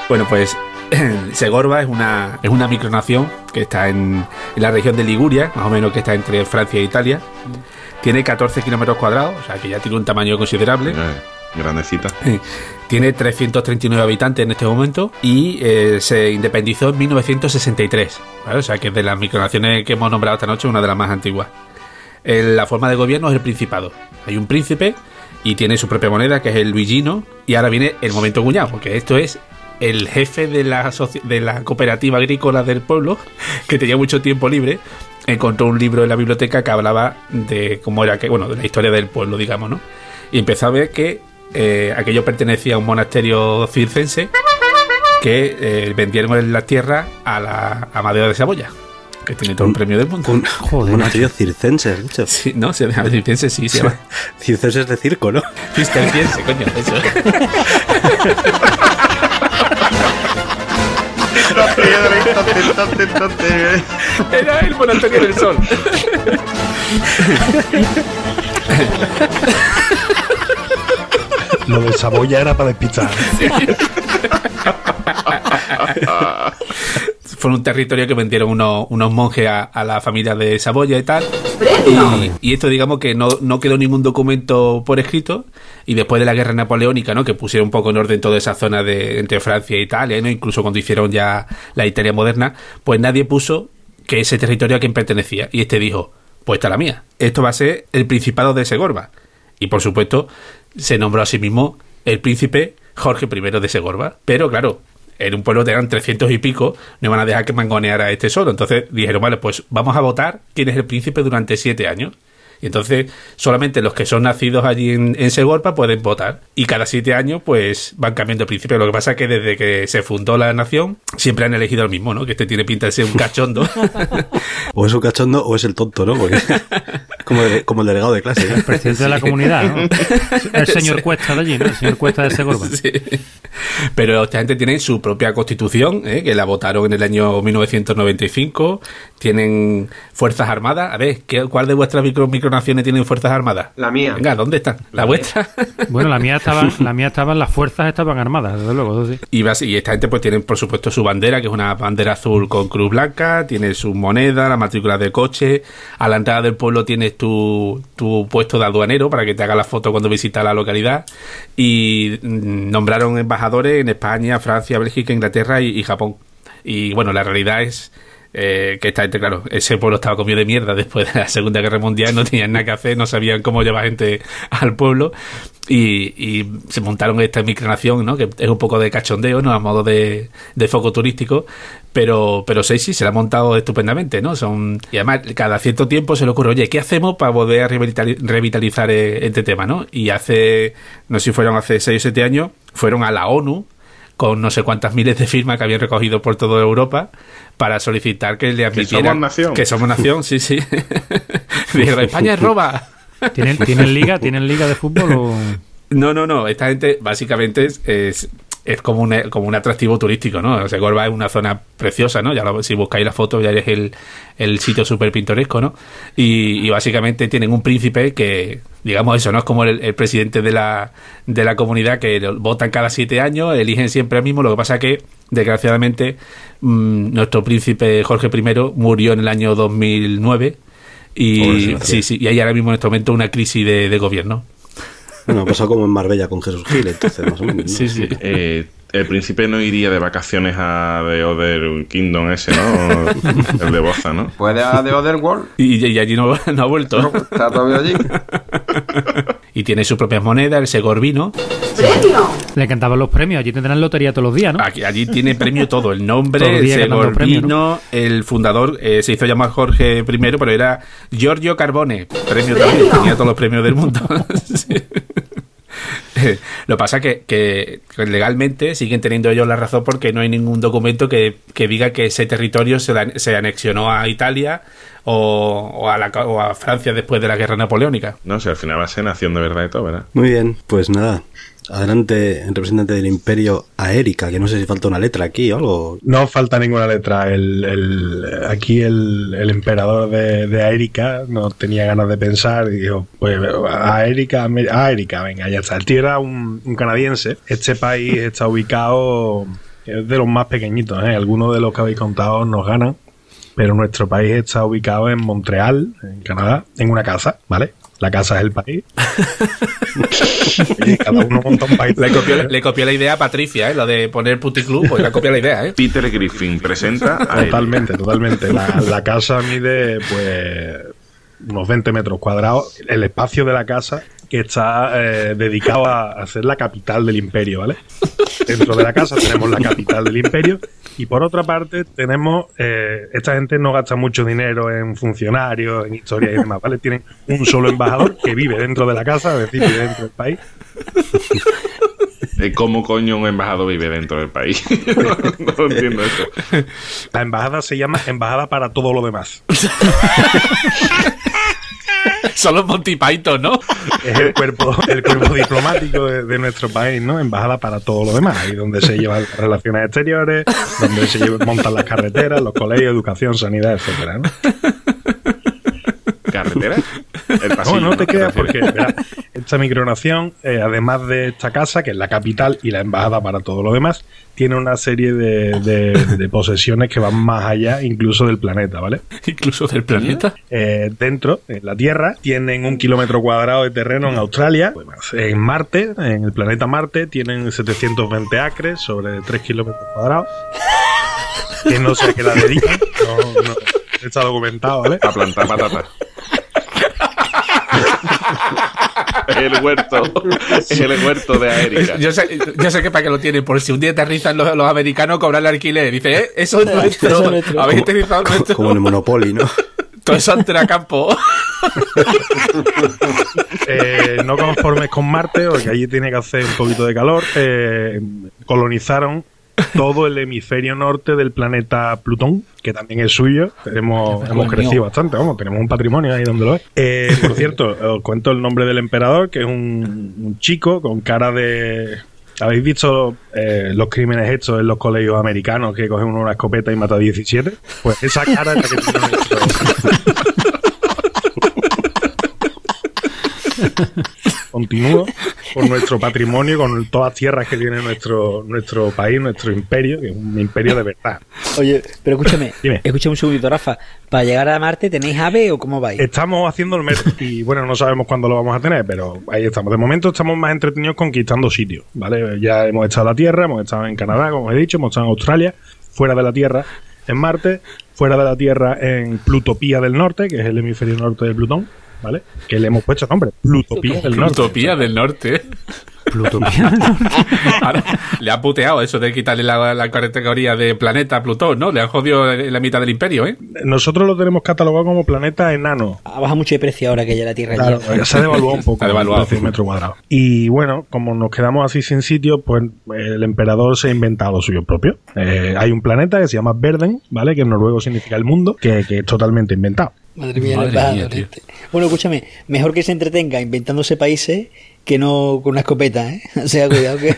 Bueno, pues Segorba es una, es una micronación que está en, en la región de Liguria, más o menos que está entre Francia e Italia. Tiene 14 kilómetros cuadrados, o sea que ya tiene un tamaño considerable.
Eh, grandecita.
Tiene 339 habitantes en este momento y eh, se independizó en 1963. ¿vale? O sea que de las micronaciones que hemos nombrado esta noche, una de las más antiguas. La forma de gobierno es el Principado. Hay un príncipe y tiene su propia moneda, que es el Luigino. Y ahora viene el momento cuñado, porque esto es el jefe de la, de la cooperativa agrícola del pueblo, que tenía mucho tiempo libre, encontró un libro en la biblioteca que hablaba de cómo era que, bueno, de la historia del pueblo, digamos, ¿no? Y empezó a ver que eh, aquello pertenecía a un monasterio circense que eh, vendieron las tierras a la a Madera de Saboya, que tiene todo el premio del mundo.
Un,
Joder,
monasterio circense, has dicho.
Sí, no, se llama circense, sí, se llama
Circense es de circo, ¿no?
cisterciense, coño, eso. Era el monasterio del sol.
Lo de Saboya era para despistar.
Fue un territorio que vendieron unos, unos monjes a, a la familia de Saboya y tal. Y, y esto, digamos que no, no quedó ningún documento por escrito. Y después de la guerra napoleónica, ¿no? Que pusieron un poco en orden toda esa zona de entre Francia e Italia, ¿no? Incluso cuando hicieron ya la Italia moderna, pues nadie puso que ese territorio a quien pertenecía. Y este dijo, pues esta es la mía. Esto va a ser el Principado de Segorba. Y por supuesto, se nombró a sí mismo el príncipe Jorge I de Segorba. Pero claro, en un pueblo eran 300 y pico, no iban a dejar que mangoneara este solo. Entonces dijeron, vale, pues vamos a votar quién es el príncipe durante siete años. Y entonces solamente los que son nacidos allí en, en Segorpa pueden votar. Y cada siete años pues van cambiando de príncipe. Lo que pasa es que desde que se fundó la nación siempre han elegido el mismo, ¿no? Que este tiene pinta de ser un cachondo.
o es un cachondo o es el tonto, ¿no? Porque como, el, como el delegado de clase. ¿no?
El presidente de la comunidad, ¿no? El señor Cuesta de allí, ¿no? El señor Cuesta de Segorba.
Sí. Pero esta gente tiene su propia constitución, ¿eh? que la votaron en el año 1995. Tienen fuerzas armadas. A ver, ¿qué, ¿cuál de vuestras micro, micronaciones tienen fuerzas armadas?
La mía.
Venga, ¿dónde están? ¿La, vuestra?
Bueno, la mía estaba, la mía estaban, las fuerzas estaban armadas, desde luego. sí.
Y, y esta gente pues tienen por supuesto su bandera, que es una bandera azul con cruz blanca, tiene su moneda, la matrícula del coche, a la entrada del pueblo tienes tu, tu puesto de aduanero para que te haga la foto cuando visitas la localidad y mm, nombraron embajadores en España, Francia, Bélgica, Inglaterra y, Japón. Y bueno, la realidad es eh, que gente, claro, ese pueblo estaba comido de mierda después de la Segunda Guerra Mundial, no tenían nada que hacer, no sabían cómo llevar gente al pueblo y, y se montaron esta micronación, ¿no? Que es un poco de cachondeo, ¿no? A modo de, de foco turístico, pero, pero sí, sí, se la ha montado estupendamente, ¿no? Son, y además, cada cierto tiempo se le ocurre, oye, ¿qué hacemos para volver a revitali- revitalizar eh, este tema, ¿no? Y hace, no sé si fueron hace 6 o 7 años, fueron a la ONU con no sé cuántas miles de firmas que habían recogido por toda Europa para solicitar que le admitieran
somos nación.
que somos nación, sí, sí. Dijeron, España es roba.
¿Tienen, ¿Tienen liga? ¿Tienen liga de fútbol o...?
No, no, no. Esta gente básicamente es, es, es como, un, como un atractivo turístico, ¿no? Segorba es una zona preciosa, ¿no? Ya lo- si buscáis la foto ya es el, el sitio súper pintoresco, ¿no? Y, y básicamente tienen un príncipe que, digamos eso, ¿no? Es como el, el presidente de la, de la comunidad que votan cada siete años, eligen siempre al mismo. Lo que pasa que, desgraciadamente, mm, nuestro príncipe Jorge I murió en el año 2009 y, sí, sí, y hay ahora mismo en este momento una crisis de, de gobierno.
Bueno, ha pasado como en Marbella con Jesús Gil, entonces, más o menos. ¿no?
Sí, sí.
Eh, el príncipe no iría de vacaciones a The Other Kingdom ese, ¿no? El de Boza, ¿no?
¿Puede a The Other World?
Y, y allí no, no ha vuelto.
¿Está todavía allí?
Y tiene sus propias monedas, el Segorbino.
Le cantaban los premios. Allí tendrán lotería todos los días, ¿no?
Aquí, allí tiene premio todo: el nombre, el
premio,
el fundador. eh, se hizo llamar Jorge I, pero era Giorgio Carbone. Premio también, tenía todos los premios del mundo. Sí. Lo que pasa que, que legalmente siguen teniendo ellos la razón porque no hay ningún documento que, que diga que ese territorio se, la- se anexionó a Italia o, o a la, o a Francia después de la guerra napoleónica.
No sé, al final va a ser nación de verdad y todo, ¿verdad?
Muy bien, pues nada. Adelante, el representante del imperio a Erika, que no sé si falta una letra aquí o algo.
No falta ninguna letra. El, el- aquí el, el emperador de, de Aérica no tenía ganas de pensar y dijo, pues a Erika, a Erika, venga, ya está. El tío era un, un canadiense. Este país está ubicado, es de los más pequeñitos, ¿eh? Algunos de los que habéis contado nos ganan, pero nuestro país está ubicado en Montreal, en Canadá, en una casa, ¿vale? La casa es el país. y cada uno monta un país.
Le copió, le copió la idea a Patricia, ¿eh? lo de poner puticlub, pues le copió la idea. ¿eh?
Peter Griffin presenta a.
Totalmente, totalmente. La, la casa mide pues unos 20 metros cuadrados. El espacio de la casa que está eh, dedicado a, a ser la capital del imperio, ¿vale? Dentro de la casa tenemos la capital del imperio y por otra parte tenemos, eh, esta gente no gasta mucho dinero en funcionarios, en historia y demás, ¿vale? Tienen un solo embajador que vive dentro de la casa, es decir, vive dentro del país.
Eh, ¿Cómo coño un embajador vive dentro del país? no, no entiendo eso.
La embajada se llama Embajada para todo lo demás.
Son los Monty Python, ¿no?
es el cuerpo, el cuerpo diplomático de, nuestro país, ¿no? Embajada para todo lo demás, ahí donde se llevan relaciones exteriores, donde se montan las carreteras, los colegios, educación, sanidad, etcétera, ¿no?
¿Carretera? El pasillo,
No, no te
¿Te
creas porque verá, esta micronación, eh, además de esta casa, que es la capital y la embajada para todo lo demás, tiene una serie de, de- de posesiones que van más allá incluso del planeta, ¿vale?
Incluso del planeta.
Eh, dentro, en la Tierra, tienen un kilómetro cuadrado de terreno en Australia. Pues En Marte, en el planeta Marte, tienen 720 acres sobre 3 kilómetros cuadrados. Que no sé a qué la dedican. No, no, está documentado, ¿vale?
A plantar patatas. el huerto, es el huerto de Aérica.
Yo sé, yo sé que para qué lo tienen, por si un día aterrizan los, los americanos, cobran el alquiler. Dice, eh, eso es nuestro.
Eso es nuestro.
Habéis aterrizado
Co-
nuestro.
Como en el Monopoly, ¿no?
Todo eso antena campo.
Eh, no conformes con Marte, porque allí tiene que hacer un poquito de calor, eh, colonizaron todo el hemisferio norte del planeta Plutón, que también es suyo. Hemos
Coño.
crecido bastante, vamos, tenemos un patrimonio ahí donde lo es. Eh, por cierto, os cuento el nombre del emperador, que es un, un chico con cara de... ¿Habéis visto eh, los crímenes hechos en los colegios americanos que cogen uno una escopeta y mata a 17? Pues esa cara es la que tiene nuestro, continúo con nuestro patrimonio, con todas las tierras que tiene nuestro, nuestro país, nuestro imperio, que es un imperio de verdad.
Oye, pero escúchame,
Dime.
escúchame un segundito, Rafa. ¿Para llegar a Marte tenéis ave o cómo vais?
Estamos haciendo el metro y bueno, no sabemos cuándo lo vamos a tener, pero ahí estamos. De momento estamos más entretenidos conquistando sitios, ¿vale? Ya hemos estado en la Tierra, hemos estado en Canadá, como he dicho, hemos estado en Australia, fuera de la Tierra en Marte, fuera de la Tierra en Plutopía del Norte, que es el hemisferio norte de Plutón, ¿vale? Que le hemos puesto nombre, Plutopía del Norte.
Utopía del norte. Ahora, le ha puteado eso de quitarle la, la categoría de planeta a Plutón, ¿no? Le han jodido la mitad del imperio, ¿eh?
Nosotros lo tenemos catalogado como planeta enano,
Ha bajado mucho de precio ahora que ya la Tierra
Claro, se ha devaluado un poco
Se ha devaluado.
el metro cuadrado. Y bueno, como nos quedamos así sin sitio, pues el emperador se ha inventado lo suyo propio. Eh, hay un planeta que se llama Verden, ¿vale? Que en noruego significa el mundo, que, que es totalmente inventado.
Madre mía,
Madre mía, tío.
este. Bueno, escúchame, mejor que se entretenga inventándose países que no con una escopeta, ¿eh? O sea, cuidado que...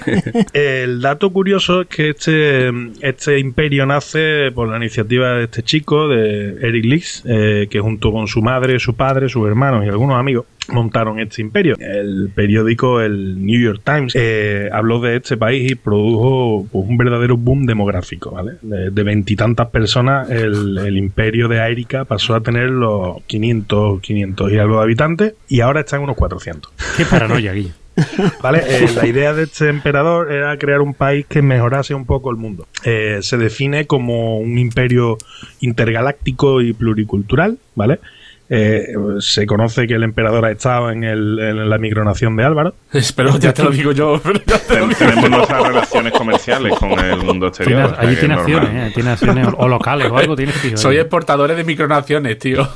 El dato curioso es que este, este imperio nace por la iniciativa de este chico, de Eric Lix, eh, que junto con su madre, su padre, sus hermanos y algunos amigos montaron este imperio. El periódico, el New York Times, eh, habló de este país y produjo pues, un verdadero boom demográfico. ¿vale? De veintitantas personas, el, el imperio de Aérica pasó a tener los 500, 500 y algo de habitantes y ahora está en unos 400.
Qué paranoia, Guillo.
¿Vale? Eh, la idea de este emperador era crear un país que mejorase un poco el mundo. Eh, se define como un imperio intergaláctico y pluricultural, ¿vale? Eh, se conoce que el emperador ha estado en, el- en la micronación de Álvaro.
Pero ya te lo digo yo. pero ya te lo digo
Tenemos nuestras relaciones comerciales con el mundo
Tiene-
exterior. o sea
allí tiene acciones, ¿eh? Tiene acciones o, locales o algo.
Soy exportadores de micronaciones, tío.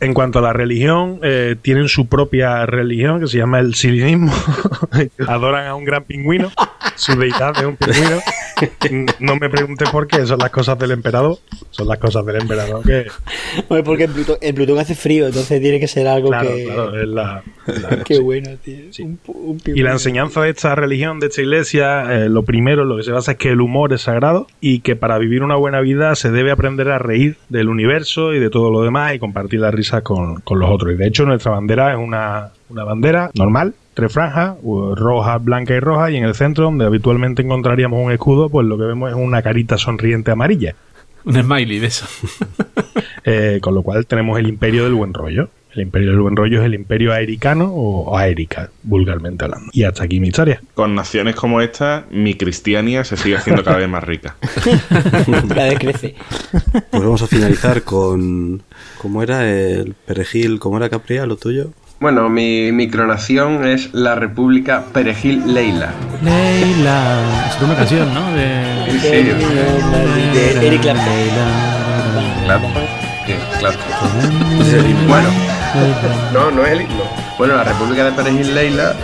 En cuanto a la religión, eh, tienen su propia religión que se llama el silinismo. Adoran a un gran pingüino. Su deidad es un pingüino. No me preguntes por qué, son las cosas del emperador. Son las cosas del emperador que.
Porque en Plutón, en Plutón hace frío, entonces tiene que ser algo
Claro,
que...
claro, es la- la-
Qué bueno, tío.
Sí.
Un, un
Y la enseñanza de esta religión, de esta iglesia, eh, lo primero, lo que se basa es que el humor es sagrado y que para vivir una buena vida se debe aprender a reír del universo y de todo lo demás y compartir la risa con, con los otros. Y de hecho nuestra bandera es una, una bandera normal, tres franjas, roja, blanca y roja, y en el centro, donde habitualmente encontraríamos un escudo, pues lo que vemos es una carita sonriente amarilla.
Un smiley de eso.
Eh, con lo cual tenemos el imperio del buen rollo. El imperio del buen rollo es el imperio aericano o, aérica, vulgarmente hablando. Y hasta aquí mi historia.
Con naciones como esta, mi cristiania se sigue haciendo cada vez más rica.
Cada vez crece.
Pues vamos a finalizar con. ¿Cómo era el perejil? ¿Cómo era Capria, lo tuyo?
Bueno, mi micronación es la República Perejil Leila.
Leila. Es una canción, ¿no? De...
Sí,
De Eric Clapton.
claro. Sí, claro. Bueno, no, no es el himno. Bueno, la República de Perejil Leila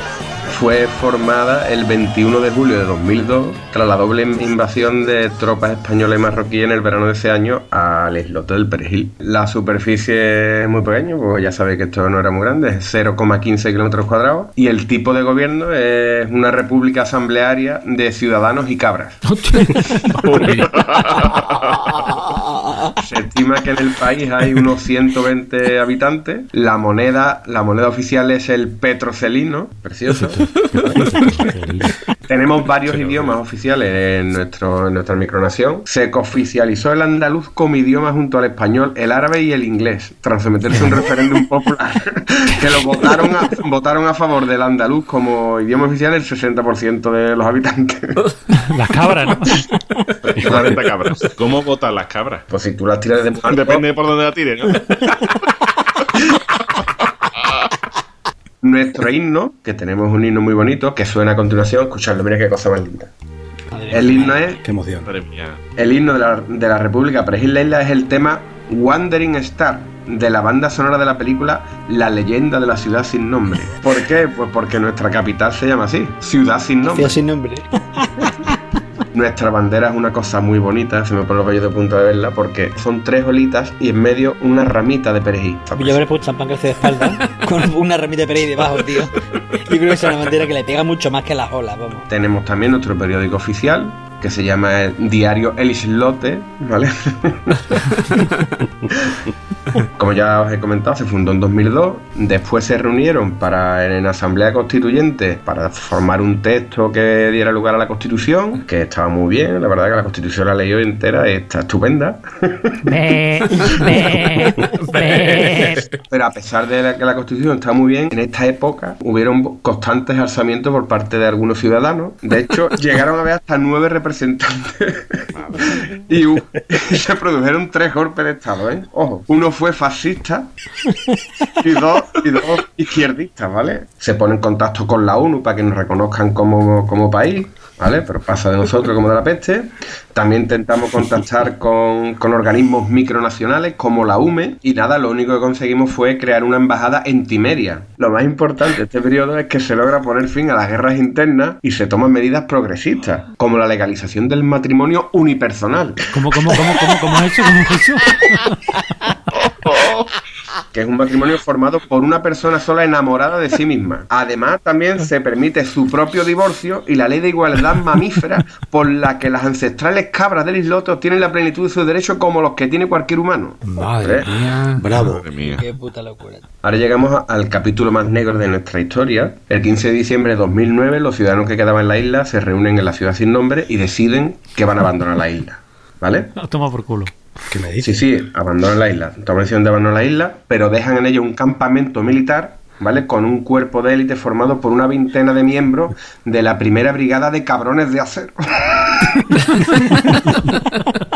fue formada el 21 de julio de 2002 tras la doble invasión de tropas españolas y marroquíes en el verano de ese año al islote del Perejil. La superficie es muy pequeña, pues ya sabéis que esto no era muy grande, es 0,15 kilómetros cuadrados y el tipo de gobierno es una república asamblearia de ciudadanos y cabras. Se estima que en el país hay unos 120 habitantes. La moneda, la moneda oficial es el petrocelino, precioso. Tenemos varios idiomas oficiales en, nuestro, en nuestra micronación. Se cooficializó el andaluz como idioma junto al español, el árabe y el inglés, tras someterse a un referéndum popular que lo votaron a, votaron a favor del andaluz como idioma oficial el 60% de los habitantes.
Las cabras, ¿no?
40 cabras. ¿Cómo votan las cabras?
Pues si tú las tiras de
Depende de por dónde la tiren, ¿no?
Nuestro himno, que tenemos un himno muy bonito, que suena a continuación, escuchadlo, mira qué cosa más linda. El himno es,
Qué emoción.
El himno de la, de la República Perejil Leila es el tema Wandering Star de la banda sonora de la película La leyenda de la ciudad sin nombre. ¿Por qué? Pues porque nuestra capital se llama así, Ciudad sin nombre.
Ciudad sin nombre.
Nuestra bandera es una cosa muy bonita, se me pone los vellos de punta de verla, porque son tres olitas y en medio una ramita de perejil.
Yo habré puesto champán crecer de espalda con una ramita de perey debajo, tío. Yo creo que es una bandera que le pega mucho más que las olas, vamos.
Tenemos también nuestro periódico oficial, que se llama el Diario El Islote, ¿vale? Como ya os he comentado, se fundó en 2002. Después se reunieron para en Asamblea Constituyente para formar un texto que diera lugar a la Constitución, que estaba muy bien. La verdad que la Constitución la leí hoy entera, está estupenda. Pero a pesar de la- que la Constitución está muy bien, en esta época hubieron constantes alzamientos por parte de algunos ciudadanos. De hecho, llegaron a haber hasta nueve representantes. Y hu- se produjeron tres golpes de Estado, ¿eh? Ojo, uno fue fascista y dos, y dos izquierdistas, ¿vale? Se pone en contacto con la ONU para que nos reconozcan como, como país. ¿Vale? Pero pasa de nosotros como de la peste. También intentamos contactar con, con organismos micronacionales como la UME y nada, lo único que conseguimos fue crear una embajada en Timeria. Lo más importante de este periodo es que se logra poner fin a las guerras internas y se toman medidas progresistas, como la legalización del matrimonio unipersonal,
¿Cómo, cómo, cómo, cómo, cómo es eso? ¿Cómo es eso?
que es un matrimonio formado por una persona sola enamorada de sí misma. Además, también se permite su propio divorcio y la ley de igualdad mamífera por la que las ancestrales cabras del islote obtienen la plenitud de sus derechos como los que tiene cualquier humano.
Madre
¿Eh?
mía.
Bravo.
Madre mía.
Qué puta locura.
Ahora llegamos al capítulo más negro de nuestra historia. El 15 de diciembre de 2009, los ciudadanos que quedaban en la isla se reúnen en la ciudad sin nombre y deciden que van a abandonar la isla. ¿Vale?
Toma por culo.
¿Qué me
Sí,
dices?
sí, abandonan la isla. Toman decisión de abandonar la isla, pero dejan en ello un campamento militar, ¿vale? Con un cuerpo de élite formado por una veintena de miembros de la primera brigada de cabrones de acero.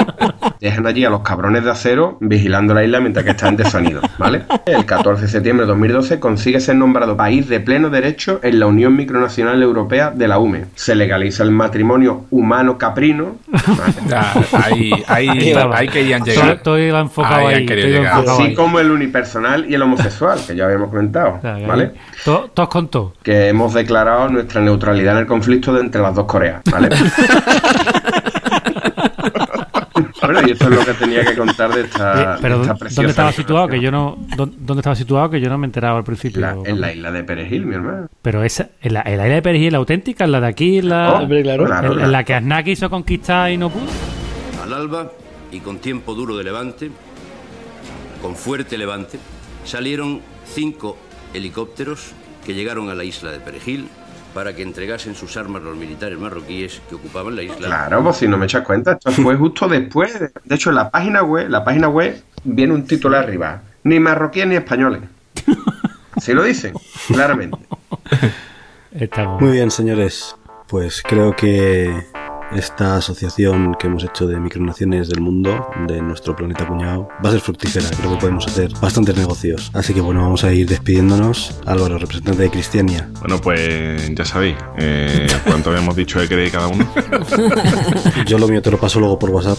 Dejan allí a los cabrones de acero vigilando la isla mientras que están desanidos, ¿vale? El 14 de septiembre de 2012 consigue ser nombrado país de pleno derecho en la Unión Micronacional Europea de la UME. Se legaliza el matrimonio humano-caprino, ¿vale?
Ya, ahí, ahí, ahí querían llegar.
todo iba enfocado
Ahí llegar.
enfocado
así
ahí.
como el unipersonal y el homosexual, que ya habíamos comentado, ¿vale?
to- Todos con todo.
Que hemos declarado nuestra neutralidad en el conflicto de entre las dos Coreas, ¿vale? bueno, y esto es lo que tenía que contar de esta,
pero
de esta
¿dónde estaba situado? Que yo no, ¿dónde estaba situado? Que yo no me enteraba al principio.
La- en la isla de Perejil, mi hermano.
Pero esa, en la, en la isla de Perejil, la auténtica, en la de aquí, en la,
Oh,
hombre, claro.
claro,
en, en la que Aznar quiso conquistar y no pudo.
Al alba y con tiempo duro de levante, con fuerte levante, salieron cinco helicópteros que llegaron a la isla de Perejil para que entregasen sus armas a los militares marroquíes que ocupaban la isla.
Claro, pues si no me echas cuenta, esto fue justo después. de- De hecho, en la página web, la página web viene un título arriba. Ni marroquíes ni españoles. Sí lo dicen, claramente.
Muy bien, señores. Pues creo que esta asociación que hemos hecho de micronaciones del mundo, de nuestro planeta cuñado, va a ser fructífera. Creo que podemos hacer bastantes negocios. Así que bueno, vamos a ir despidiéndonos. Álvaro, representante de Cristiania.
Bueno, pues ya sabéis. Eh, ¿Cuánto habíamos dicho que queréis cada uno?
Yo lo mío te lo paso luego por WhatsApp.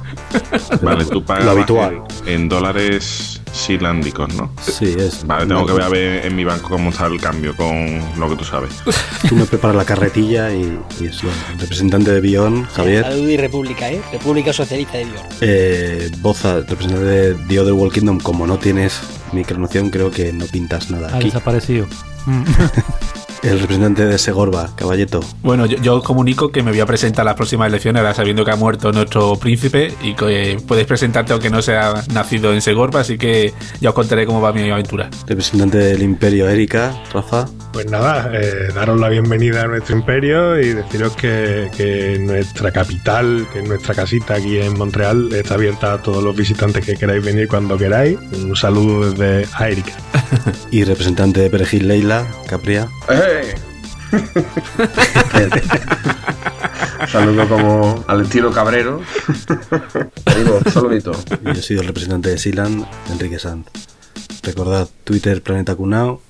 Vale, tú pagas
Lo habitual.
En dólares silándicos, ¿no?
Sí, es.
Vale, tengo que ver a ver en mi banco cómo está el cambio con lo que tú sabes.
Tú me preparas la carretilla y, y eso. El representante de Bion, Javier.
Salud y República, ¿eh? República Socialista de Bior.
Eh, Boza, representante de The Other World Kingdom, como no tienes micronación, creo que no pintas nada
Ha
aquí.
desaparecido.
El representante de Segorba, Caballeto.
Bueno, yo, yo comunico que me voy a presentar a las próximas elecciones, ahora sabiendo que ha muerto nuestro príncipe y que eh, puedes presentarte aunque no sea nacido en Segorba, así que ya os contaré cómo va mi aventura.
Representante del Imperio Erika, Rafa.
Pues nada, eh, daros la bienvenida a nuestro imperio y deciros que, que nuestra capital, que nuestra casita aquí en Montreal está abierta a todos los visitantes que queráis venir cuando queráis. Un saludo desde Aérica.
Y representante de Perejil, Leila, Capria.
¡Eh! Saludo como al estilo cabrero. Digo, saludito.
Yo soy el representante de Silan, Enrique Sanz. Recordad Twitter Planeta Cunao,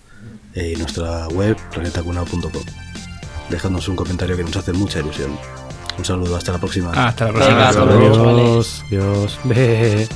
y nuestra web planetacunao.com. Dejadnos un comentario que nos hace mucha ilusión. Un saludo, hasta la próxima.
Hasta la próxima.
Dios, Dios. Ve.